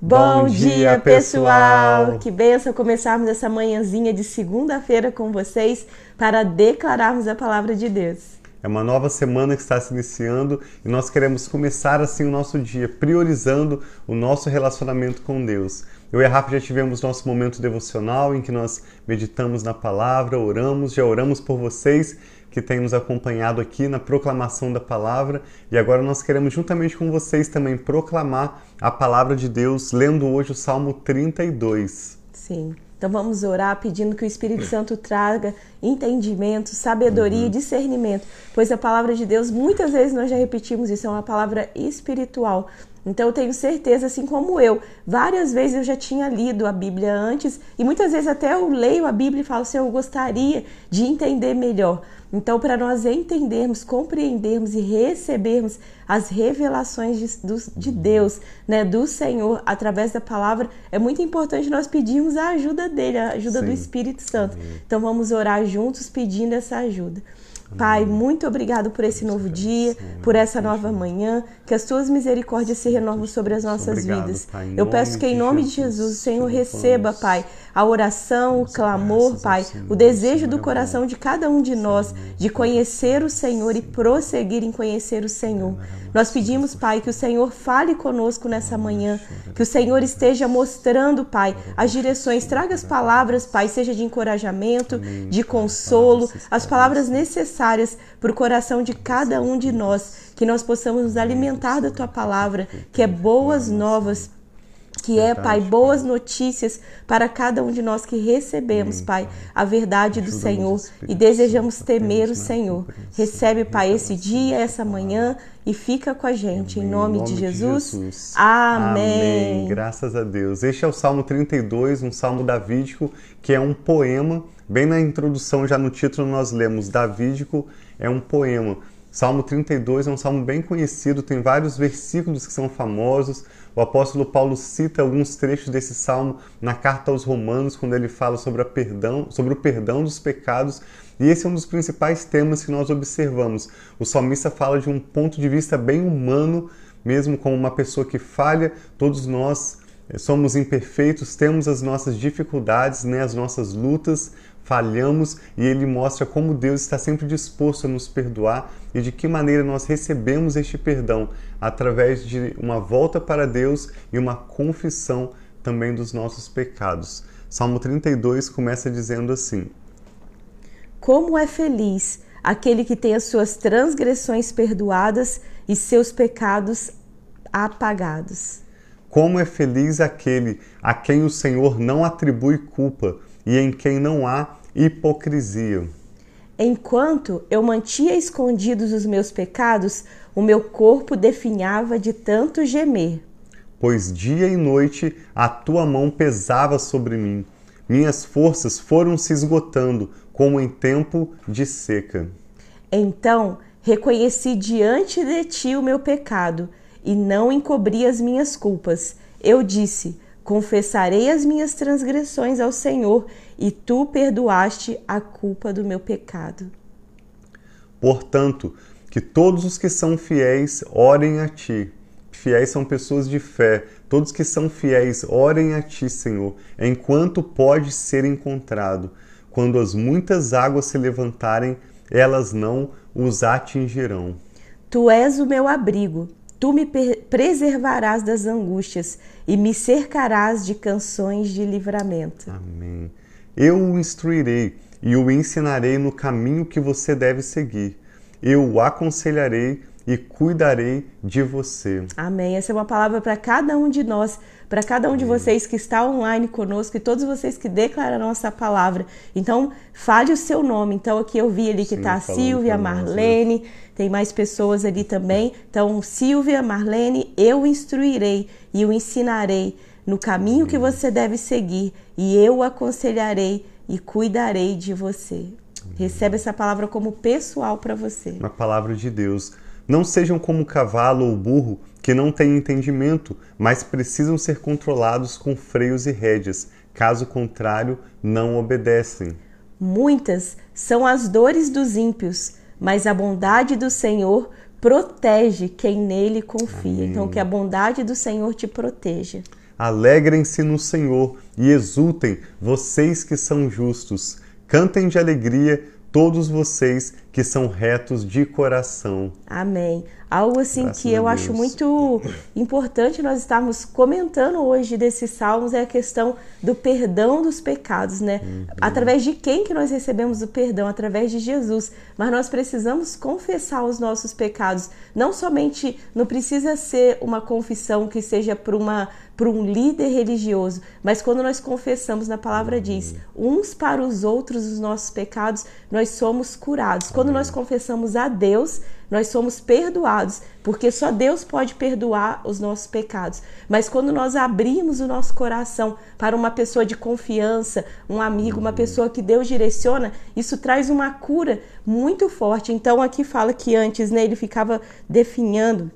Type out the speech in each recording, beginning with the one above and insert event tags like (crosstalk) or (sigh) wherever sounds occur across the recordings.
Bom, dia, pessoal! Que benção começarmos essa manhãzinha de segunda-feira com vocês para declararmos a palavra de Deus. É uma nova semana que está se iniciando e nós queremos começar assim o nosso dia, priorizando o nosso relacionamento com Deus. Eu e a Rafa já tivemos nosso momento devocional em que nós meditamos na palavra, oramos, já oramos por vocês que têm nos acompanhado aqui na proclamação da palavra e agora nós queremos juntamente com vocês também proclamar a palavra de Deus, lendo hoje o Salmo 32. Sim. Então vamos orar pedindo que o Espírito Santo traga entendimento, sabedoria e uhum. discernimento, pois a palavra de Deus, muitas vezes nós já repetimos isso, é uma palavra espiritual. Então eu tenho certeza, assim como eu, várias vezes eu já tinha lido a Bíblia antes e muitas vezes até eu leio a Bíblia e falo assim, eu gostaria de entender melhor. Então, para nós entendermos, compreendermos e recebermos as revelações de, de, Deus, né, do Senhor, através da palavra, é muito importante nós pedirmos a ajuda dele, a ajuda Sim. do Espírito Santo. Então, vamos orar juntos pedindo essa ajuda. Pai, muito obrigado por esse novo dia, por essa nova manhã, que as tuas misericórdias se renovam sobre as nossas vidas. Eu peço que em nome de Jesus o Senhor receba, Pai, a oração, o clamor, Pai, o desejo do coração de cada um de nós de conhecer o Senhor e prosseguir em conhecer o Senhor. Nós pedimos, Pai, que o Senhor fale conosco nessa manhã, que o Senhor esteja mostrando, Pai, as direções, traga as palavras, Pai, seja de encorajamento, de consolo, as palavras necessárias para o coração de cada um de nós, que nós possamos nos alimentar da tua palavra, que é boas novas que é, Pai, boas notícias para cada um de nós que recebemos, Pai, a verdade do Senhor e desejamos temer o Senhor. Recebe, Pai, esse dia, essa manhã e fica com a gente. Em nome, de Jesus. Amém. Graças a Deus. Este é o Salmo 32, um salmo davídico, que é um poema. Bem na introdução, já no título, nós lemos Davídico é um poema. Salmo 32 é um salmo bem conhecido, tem vários versículos que são famosos. O apóstolo Paulo cita alguns trechos desse salmo na carta aos Romanos, quando ele fala sobre, perdão, sobre o perdão dos pecados. E esse é um dos principais temas que nós observamos. O salmista fala de um ponto de vista bem humano, mesmo como uma pessoa que falha, todos nós eh, somos imperfeitos, temos as nossas dificuldades, né, as nossas lutas, falhamos e ele mostra como Deus está sempre disposto a nos perdoar e de que maneira nós recebemos este perdão através de uma volta para Deus e uma confissão também dos nossos pecados. Salmo 32 começa dizendo assim: Como é feliz aquele que tem as suas transgressões perdoadas e seus pecados apagados. Como é feliz aquele a quem o Senhor não atribui culpa e em quem não há hipocrisia. Enquanto eu mantinha escondidos os meus pecados, o meu corpo definhava de tanto gemer. Pois dia e noite a tua mão pesava sobre mim. Minhas forças foram se esgotando, como em tempo de seca. Então reconheci diante de ti o meu pecado e não encobri as minhas culpas. Eu disse: Confessarei as minhas transgressões ao Senhor, e tu perdoaste a culpa do meu pecado. Portanto, que todos os que são fiéis orem a ti. Fiéis são pessoas de fé. Todos que são fiéis orem a ti, Senhor, enquanto pode ser encontrado. Quando as muitas águas se levantarem, elas não os atingirão. Tu és o meu abrigo Tu me preservarás das angústias e me cercarás de canções de livramento. Amém. Eu o instruirei e o ensinarei no caminho que você deve seguir. Eu o aconselharei e cuidarei de você. Amém. Essa é uma palavra para cada um de nós, para cada um de vocês que está online conosco e todos vocês que declararam essa palavra. Então, fale o seu nome. Então, aqui eu vi ali que está a Silvia, Marlene, tem mais pessoas ali também. Então, Silvia, Marlene, eu instruirei e o ensinarei no caminho que você deve seguir e eu o aconselharei e cuidarei de você. Recebe essa palavra como pessoal para você. Uma palavra de Deus. Não sejam como o cavalo ou o burro que não têm entendimento, mas precisam ser controlados com freios e rédeas. Caso contrário, não obedecem. Muitas são as dores dos ímpios, mas a bondade do Senhor protege quem nele confia. Amém. Então, que a bondade do Senhor te proteja. Alegrem-se no Senhor e exultem, vocês que são justos. Cantem de alegria, todos vocês que são retos de coração. Amém. Algo assim Graças que eu acho muito importante nós estarmos comentando hoje desses salmos é a questão do perdão dos pecados, né? Uhum. Através de quem que nós recebemos o perdão? Através de Jesus. Mas nós precisamos confessar os nossos pecados. Não somente, não precisa ser uma confissão que seja para uma para um líder religioso, mas quando nós confessamos na palavra diz, uns para os outros os nossos pecados, nós somos curados. Quando nós confessamos a Deus, nós somos perdoados, porque só Deus pode perdoar os nossos pecados. Mas quando nós abrimos o nosso coração para uma pessoa de confiança, um amigo, uma pessoa que Deus direciona, isso traz uma cura muito forte. Então aqui fala que antes né, ele ficava definhando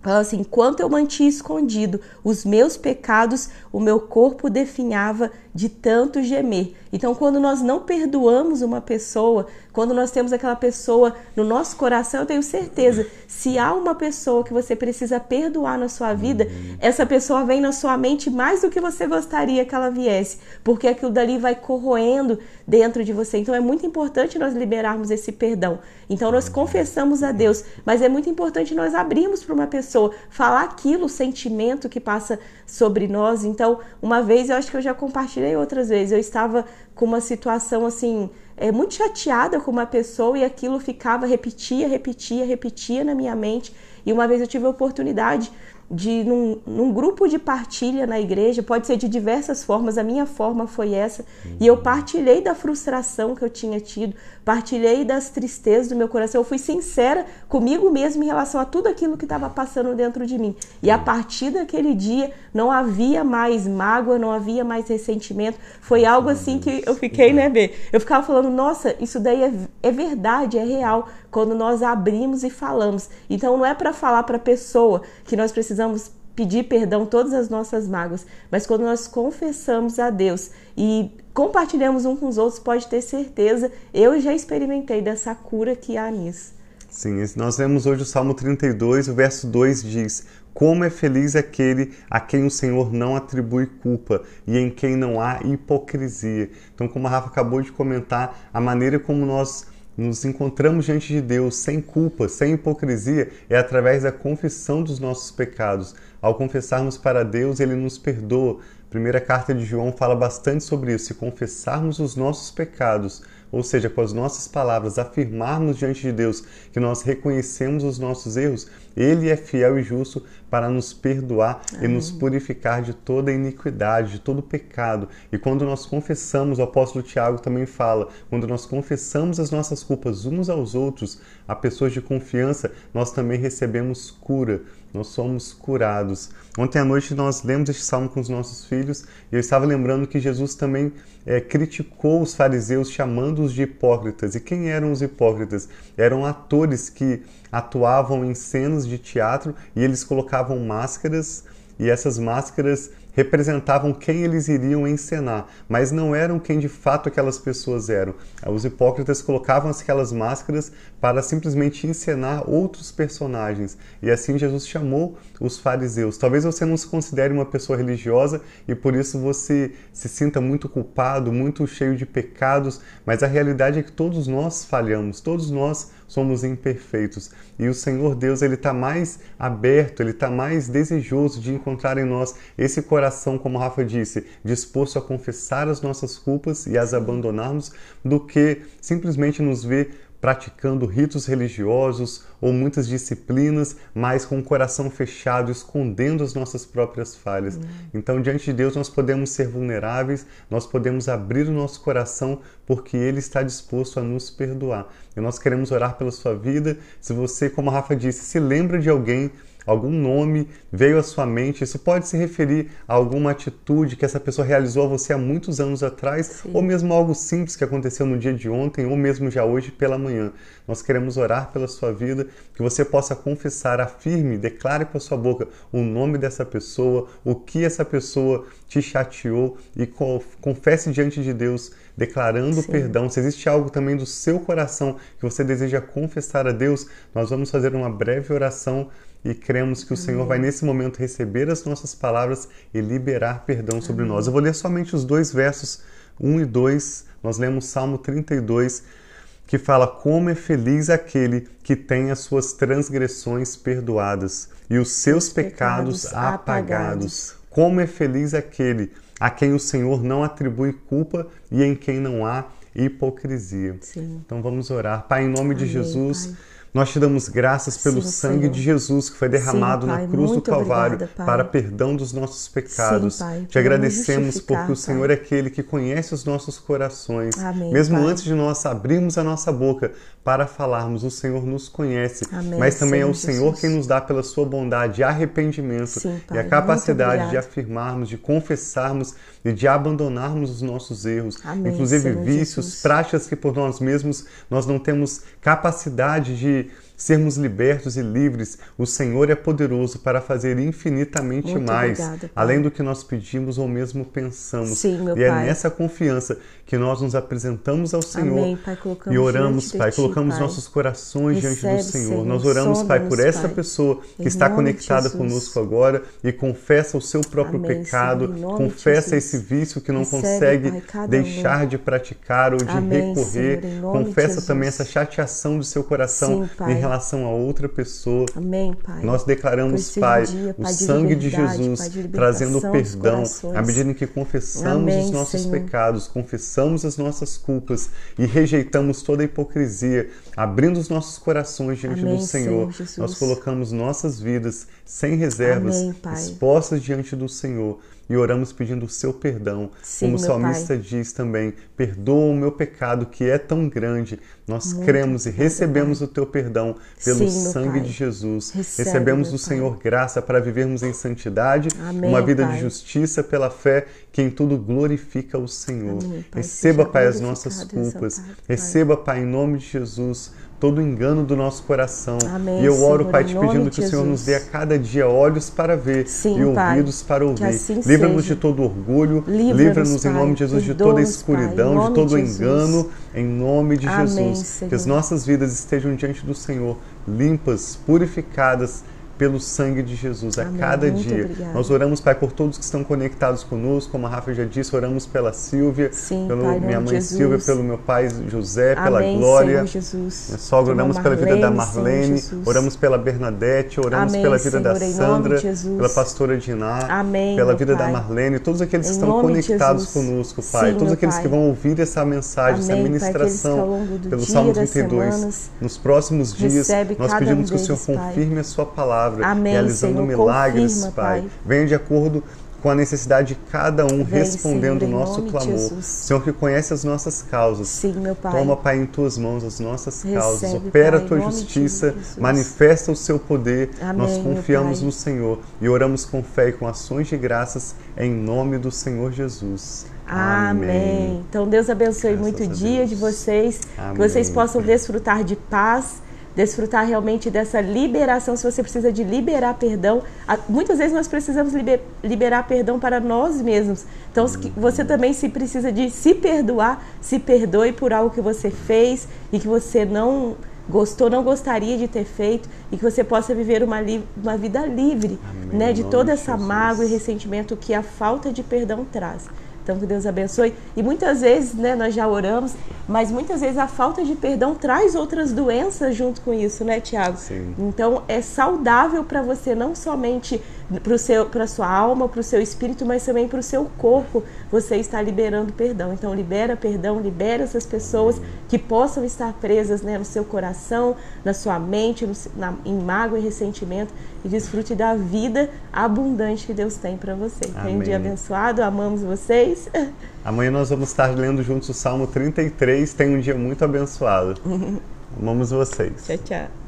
Fala assim: enquanto eu mantinha escondido os meus pecados, o meu corpo definhava de tanto gemer. Então, quando nós não perdoamos uma pessoa, quando nós temos aquela pessoa no nosso coração, eu tenho certeza, se há uma pessoa que você precisa perdoar na sua vida, uhum. essa pessoa vem na sua mente mais do que você gostaria que ela viesse, porque aquilo dali vai corroendo dentro de você. Então, é muito importante nós liberarmos esse perdão. Então, nós confessamos a Deus, mas é muito importante nós abrirmos para uma pessoa, falar aquilo, o sentimento que passa sobre nós. Então, uma vez, eu acho que eu já compartilhei outras vezes, eu estava com uma situação assim, é, muito chateada com uma pessoa e aquilo ficava, repetia, repetia, repetia na minha mente. E uma vez eu tive a oportunidade de num, num, grupo de partilha na igreja, pode ser de diversas formas, a minha forma foi essa, uhum. e eu partilhei da frustração que eu tinha tido, partilhei das tristezas do meu coração, eu fui sincera comigo mesma em relação a tudo aquilo que estava passando dentro de mim. E a partir daquele dia não havia mais mágoa, não havia mais ressentimento, foi algo assim que eu fiquei, né, Bê? Eu ficava falando, nossa, isso daí é, é verdade, é real, quando nós abrimos e falamos. Então não é para falar para a pessoa que nós precisamos pedir perdão todas as nossas mágoas, mas quando nós confessamos a Deus e compartilhamos um com os outros, pode ter certeza, eu já experimentei dessa cura que há nisso. Sim, nós vemos hoje o Salmo 32, o verso 2 diz: Como é feliz aquele a quem o Senhor não atribui culpa e em quem não há hipocrisia. Então, como a Rafa acabou de comentar, a maneira como nós nos encontramos diante de Deus sem culpa, sem hipocrisia, é através da confissão dos nossos pecados. Ao confessarmos para Deus, Ele nos perdoa. A primeira carta de João fala bastante sobre isso. Se confessarmos os nossos pecados, ou seja, com as nossas palavras, afirmarmos diante de Deus que nós reconhecemos os nossos erros, Ele é fiel e justo para nos perdoar Amém. e nos purificar de toda iniquidade, de todo pecado. E quando nós confessamos, o apóstolo Tiago também fala, quando nós confessamos as nossas culpas uns aos outros, a pessoas de confiança, nós também recebemos cura nós somos curados. Ontem à noite nós lemos este salmo com os nossos filhos e eu estava lembrando que Jesus também é, criticou os fariseus chamando-os de hipócritas. E quem eram os hipócritas? Eram atores que atuavam em cenas de teatro e eles colocavam máscaras e essas máscaras representavam quem eles iriam encenar, mas não eram quem de fato aquelas pessoas eram. Os hipócritas colocavam aquelas máscaras para simplesmente encenar outros personagens. E assim Jesus chamou os fariseus. Talvez você não se considere uma pessoa religiosa e por isso você se sinta muito culpado, muito cheio de pecados, mas a realidade é que todos nós falhamos, todos nós somos imperfeitos. E o Senhor Deus, ele está mais aberto, ele está mais desejoso de encontrar em nós esse coração, como Rafa disse, disposto a confessar as nossas culpas e as abandonarmos, do que simplesmente nos ver praticando ritos religiosos ou muitas disciplinas, mas com o coração fechado, escondendo as nossas próprias falhas. Uhum. Então, diante de Deus, nós podemos ser vulneráveis, nós podemos abrir o nosso coração, porque Ele está disposto a nos perdoar. E nós queremos orar pela sua vida. Se você, como a Rafa disse, se lembra de alguém algum nome veio à sua mente. Isso pode se referir a alguma atitude que essa pessoa realizou a você há muitos anos atrás, Sim. ou mesmo algo simples que aconteceu no dia de ontem, ou mesmo já hoje pela manhã. Nós queremos orar pela sua vida, que você possa confessar, afirme, declare com a sua boca o nome dessa pessoa, o que essa pessoa te chateou e confesse diante de Deus declarando Sim. perdão. Se existe algo também do seu coração que você deseja confessar a Deus, nós vamos fazer uma breve oração e cremos que o Senhor vai nesse momento receber as nossas palavras e liberar perdão sobre nós. Eu vou ler somente os dois versos 1 e 2. Nós lemos Salmo 32 que fala como é feliz aquele que tem as suas transgressões perdoadas e os seus pecados, pecados apagados. apagados. Como é feliz aquele a quem o Senhor não atribui culpa e em quem não há hipocrisia. Sim. Então vamos orar. Pai, em nome Amém, de Jesus. Pai. Nós te damos graças pelo Sim, sangue Senhor. de Jesus que foi derramado Sim, na Pai. cruz do Calvário obrigada, para perdão dos nossos pecados. Sim, Pai. Te agradecemos porque o Senhor Pai. é aquele que conhece os nossos corações. Amém, Mesmo antes de nós abrirmos a nossa boca para falarmos, o Senhor nos conhece. Amém, Mas também é o Senhor Senhor Jesus. quem nos dá pela sua bondade arrependimento Sim, Pai. e a capacidade de afirmarmos, de confessarmos e de abandonarmos os nossos erros, Amém, inclusive Senhor vícios, Jesus. práticas que por nós mesmos nós não temos capacidade de sermos libertos e livres. O Senhor é poderoso para fazer infinitamente Muito mais, obrigada, além do que nós pedimos ou mesmo pensamos. Sim, meu e é Pai. nessa confiança que nós nos apresentamos ao Senhor Amém, Pai. E oramos, Pai, Ti, colocamos Pai. nossos corações diante do Recebe, Senhor. Senhor. Nós oramos, Pai, por essa pessoa que Em está conectada conosco agora e confessa o seu próprio Amém, pecado, Senhor, confessa esse vício que não Recebe, consegue Pai, cada um. deixar de praticar ou de Amém, recorrer. Senhor, confessa também essa chateação do seu coração Sim, em relação a outra pessoa. Amém, Pai. Nós declaramos, Pai, dia, o Pai, sangue de Jesus de trazendo perdão à medida em que confessamos Amém, os nossos Senhor. pecados, confessamos as nossas culpas e rejeitamos toda a hipocrisia, abrindo os nossos corações diante Amém, do Senhor. Senhor. Nós colocamos nossas vidas sem reservas, Amém, expostas diante do Senhor. E oramos pedindo o seu perdão. Sim, Como o salmista diz também: perdoa o meu pecado que é tão grande. Nós Muito cremos e recebemos o teu perdão pelo Sim, sangue Pai. de Jesus. Recebe, recebemos do Pai. Senhor graça para vivermos em santidade, Amém, uma vida Pai. de justiça pela fé, que em tudo glorifica o Senhor. Amém, Pai. Receba, Pai, as nossas culpas. Pai. Receba, Pai, em nome de Jesus, todo engano do nosso coração. Amém, e eu oro, Senhor, Pai, te pedindo que o Senhor nos dê a Jesus. cada dia olhos para ver Sim, e Pai. ouvidos para ouvir. assim Livra-nos de todo orgulho, Livra-nos, em nome de Jesus de toda a Perdoa-nos, Pai, escuridão, de todo de Jesus. engano, em nome de Amém, Jesus. Senhor. Que as nossas vidas estejam diante do Senhor, limpas, purificadas pelo sangue de Jesus a Amém. cada Muito dia. obrigada. Nós oramos, Pai, por todos que estão conectados conosco, como a Rafa já disse, oramos pela Silvia, Sim, pelo Pai, minha mãe Jesus. Silvia, pelo meu pai José, pela Amém, Glória. Senhor Jesus. Minha sogra, Pela oramos pela vida da Marlene, Marlene, oramos pela Bernadette, oramos Amém, pela vida da Senhor, nome Sandra, pela pastora Diná, Amém, pela vida da Pai. Marlene, todos aqueles que Em estão conectados Jesus. conosco, Pai, Sim, todos aqueles Pai. que vão ouvir essa mensagem, essa ministração pelo dia, Salmo das 32. semanas, Nos próximos dias, nós pedimos que o Senhor confirme a sua palavra, Amém, realizando Senhor, milagres, confirma, Pai. Pai. Venha de acordo com a necessidade de cada um, Vem, respondendo Senhor, o nosso clamor. Jesus. Senhor que conhece as nossas causas, Sim, meu Pai. Toma, Pai, em tuas mãos as nossas Recebe, causas. Opera Pai, a tua justiça, manifesta o seu poder. Amém, Nós confiamos no Senhor e oramos com fé e com ações de graças em nome do Senhor Jesus. Amém. Então Deus abençoe Graças muito o dia de vocês, Amém. que vocês possam desfrutar de paz, desfrutar realmente dessa liberação. Se você precisa de liberar perdão, muitas vezes nós precisamos liber- liberar perdão para nós mesmos. Então, você também se precisa de se perdoar, se perdoe por algo que você fez e que você não gostou, não gostaria de ter feito e que você possa viver uma, uma vida livre, Amém. né, de toda de essa Jesus. mágoa e ressentimento que a falta de perdão traz. Então que Deus abençoe. E muitas vezes, né, nós já oramos, mas muitas vezes a falta de perdão traz outras doenças junto com isso, né, Tiago? Sim. Então é saudável para você não somente para a sua alma, para o seu espírito, mas também para o seu corpo. Você está liberando perdão. Então libera perdão, libera essas pessoas que possam estar presas né, no seu coração, na sua mente, no, na, em mágoa e ressentimento e desfrute da vida abundante que Deus tem para você. Tenha um dia abençoado, amamos vocês. (laughs) Amanhã nós vamos estar lendo juntos o Salmo 33. Tenha um dia muito abençoado. (laughs) Amamos vocês. tchau, tchau.